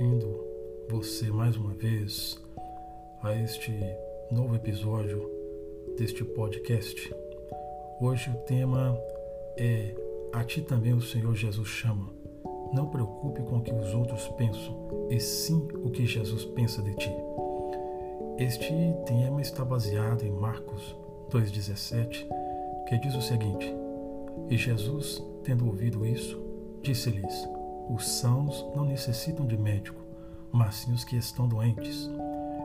bem-vindo você mais uma vez a este novo episódio deste podcast. Hoje o tema é A ti também o Senhor Jesus chama. Não preocupe com o que os outros pensam, e sim o que Jesus pensa de ti. Este tema está baseado em Marcos 2,17, que diz o seguinte: E Jesus, tendo ouvido isso, disse-lhes: Os sãos não necessitam de médico, mas sim os que estão doentes.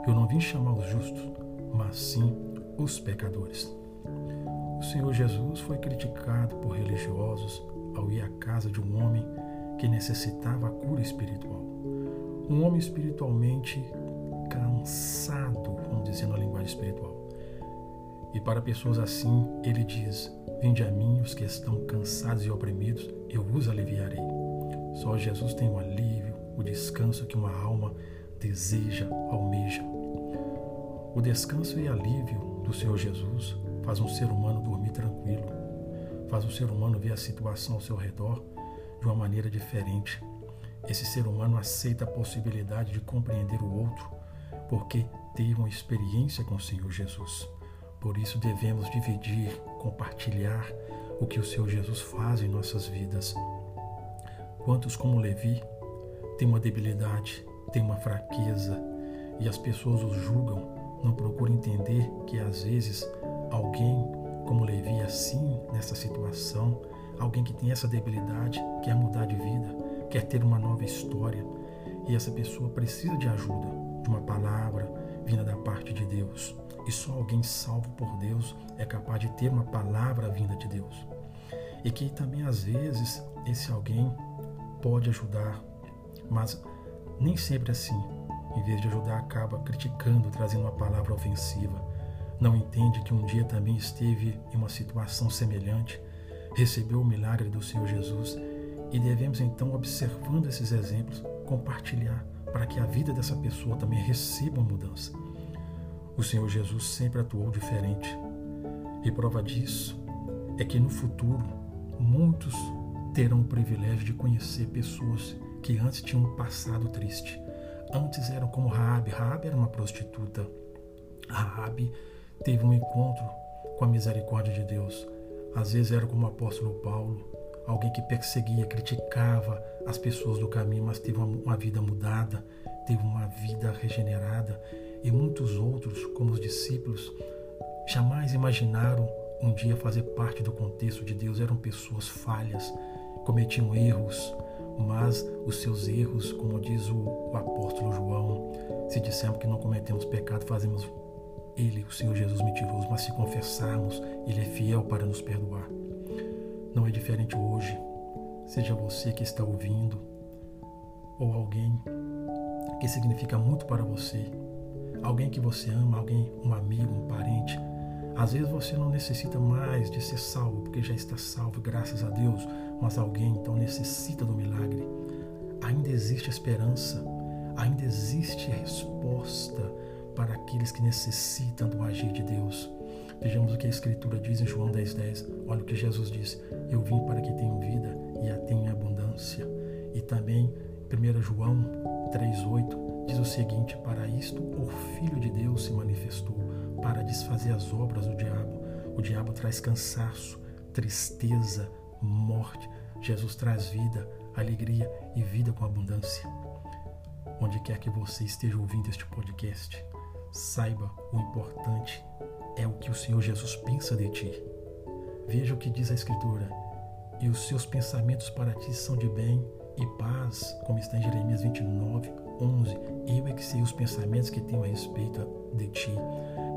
Eu não vim chamar os justos, mas sim os pecadores. O Senhor Jesus foi criticado por religiosos ao ir à casa de um homem que necessitava a cura espiritual. Um homem espiritualmente cansado, vamos dizer na linguagem espiritual. E para pessoas assim, ele diz: Vinde a mim os que estão cansados e oprimidos, eu vos aliviarei. Só Jesus tem o alívio, o descanso que uma alma deseja, almeja. O descanso e alívio do Senhor Jesus faz um ser humano dormir tranquilo, faz o ser humano ver a situação ao seu redor de uma maneira diferente. Esse ser humano aceita a possibilidade de compreender o outro, porque teve uma experiência com o Senhor Jesus. Por isso devemos dividir, compartilhar o que o Senhor Jesus faz em nossas vidas. Quantos, como Levi, têm uma debilidade, têm uma fraqueza e as pessoas os julgam, não procuram entender que às vezes alguém como Levi, assim, nessa situação, alguém que tem essa debilidade, quer mudar de vida, quer ter uma nova história e essa pessoa precisa de ajuda, de uma palavra vinda da parte de Deus. E só alguém salvo por Deus é capaz de ter uma palavra vinda de Deus. E que também às vezes esse alguém pode ajudar, mas nem sempre assim. Em vez de ajudar, acaba criticando, trazendo uma palavra ofensiva. Não entende que um dia também esteve em uma situação semelhante, recebeu o milagre do Senhor Jesus e devemos então, observando esses exemplos, compartilhar para que a vida dessa pessoa também receba mudança. O Senhor Jesus sempre atuou diferente. E prova disso é que no futuro muitos terão o privilégio de conhecer pessoas que antes tinham um passado triste. Antes eram como Raabe. Raabe era uma prostituta. Raabe teve um encontro com a misericórdia de Deus. Às vezes era como o apóstolo Paulo, alguém que perseguia, criticava as pessoas do caminho, mas teve uma vida mudada, teve uma vida regenerada. E muitos outros, como os discípulos, jamais imaginaram um dia fazer parte do contexto de Deus. Eram pessoas falhas, cometiam erros, mas os seus erros, como diz o, o apóstolo João, se dissermos que não cometemos pecado, fazemos ele, o Senhor Jesus, mentiroso, mas se confessarmos, ele é fiel para nos perdoar. Não é diferente hoje, seja você que está ouvindo, ou alguém que significa muito para você, alguém que você ama, alguém, um amigo, um parente, às vezes você não necessita mais de ser salvo, porque já está salvo, graças a Deus, mas alguém então necessita do milagre. Ainda existe esperança, ainda existe resposta para aqueles que necessitam do agir de Deus. Vejamos o que a Escritura diz em João 10,10. 10. Olha o que Jesus diz: Eu vim para que tenham vida e a tenham em abundância. E também 1 João 3,8 diz o seguinte: Para isto o Filho de Deus se manifestou para desfazer as obras do diabo. O diabo traz cansaço, tristeza, morte. Jesus traz vida, alegria e vida com abundância. Onde quer que você esteja ouvindo este podcast, saiba o importante é o que o Senhor Jesus pensa de ti. Veja o que diz a Escritura. E os seus pensamentos para ti são de bem e paz, como está em Jeremias 29, 11. Eu é que sei os pensamentos que tenho a respeito de ti,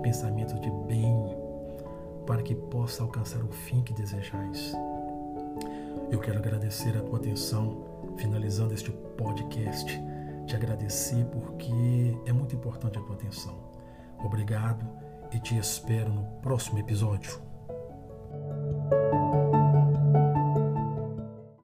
pensamentos de bem, para que possa alcançar o fim que desejais. Eu quero agradecer a tua atenção, finalizando este podcast. Te agradecer porque é muito importante a tua atenção. Obrigado e te espero no próximo episódio.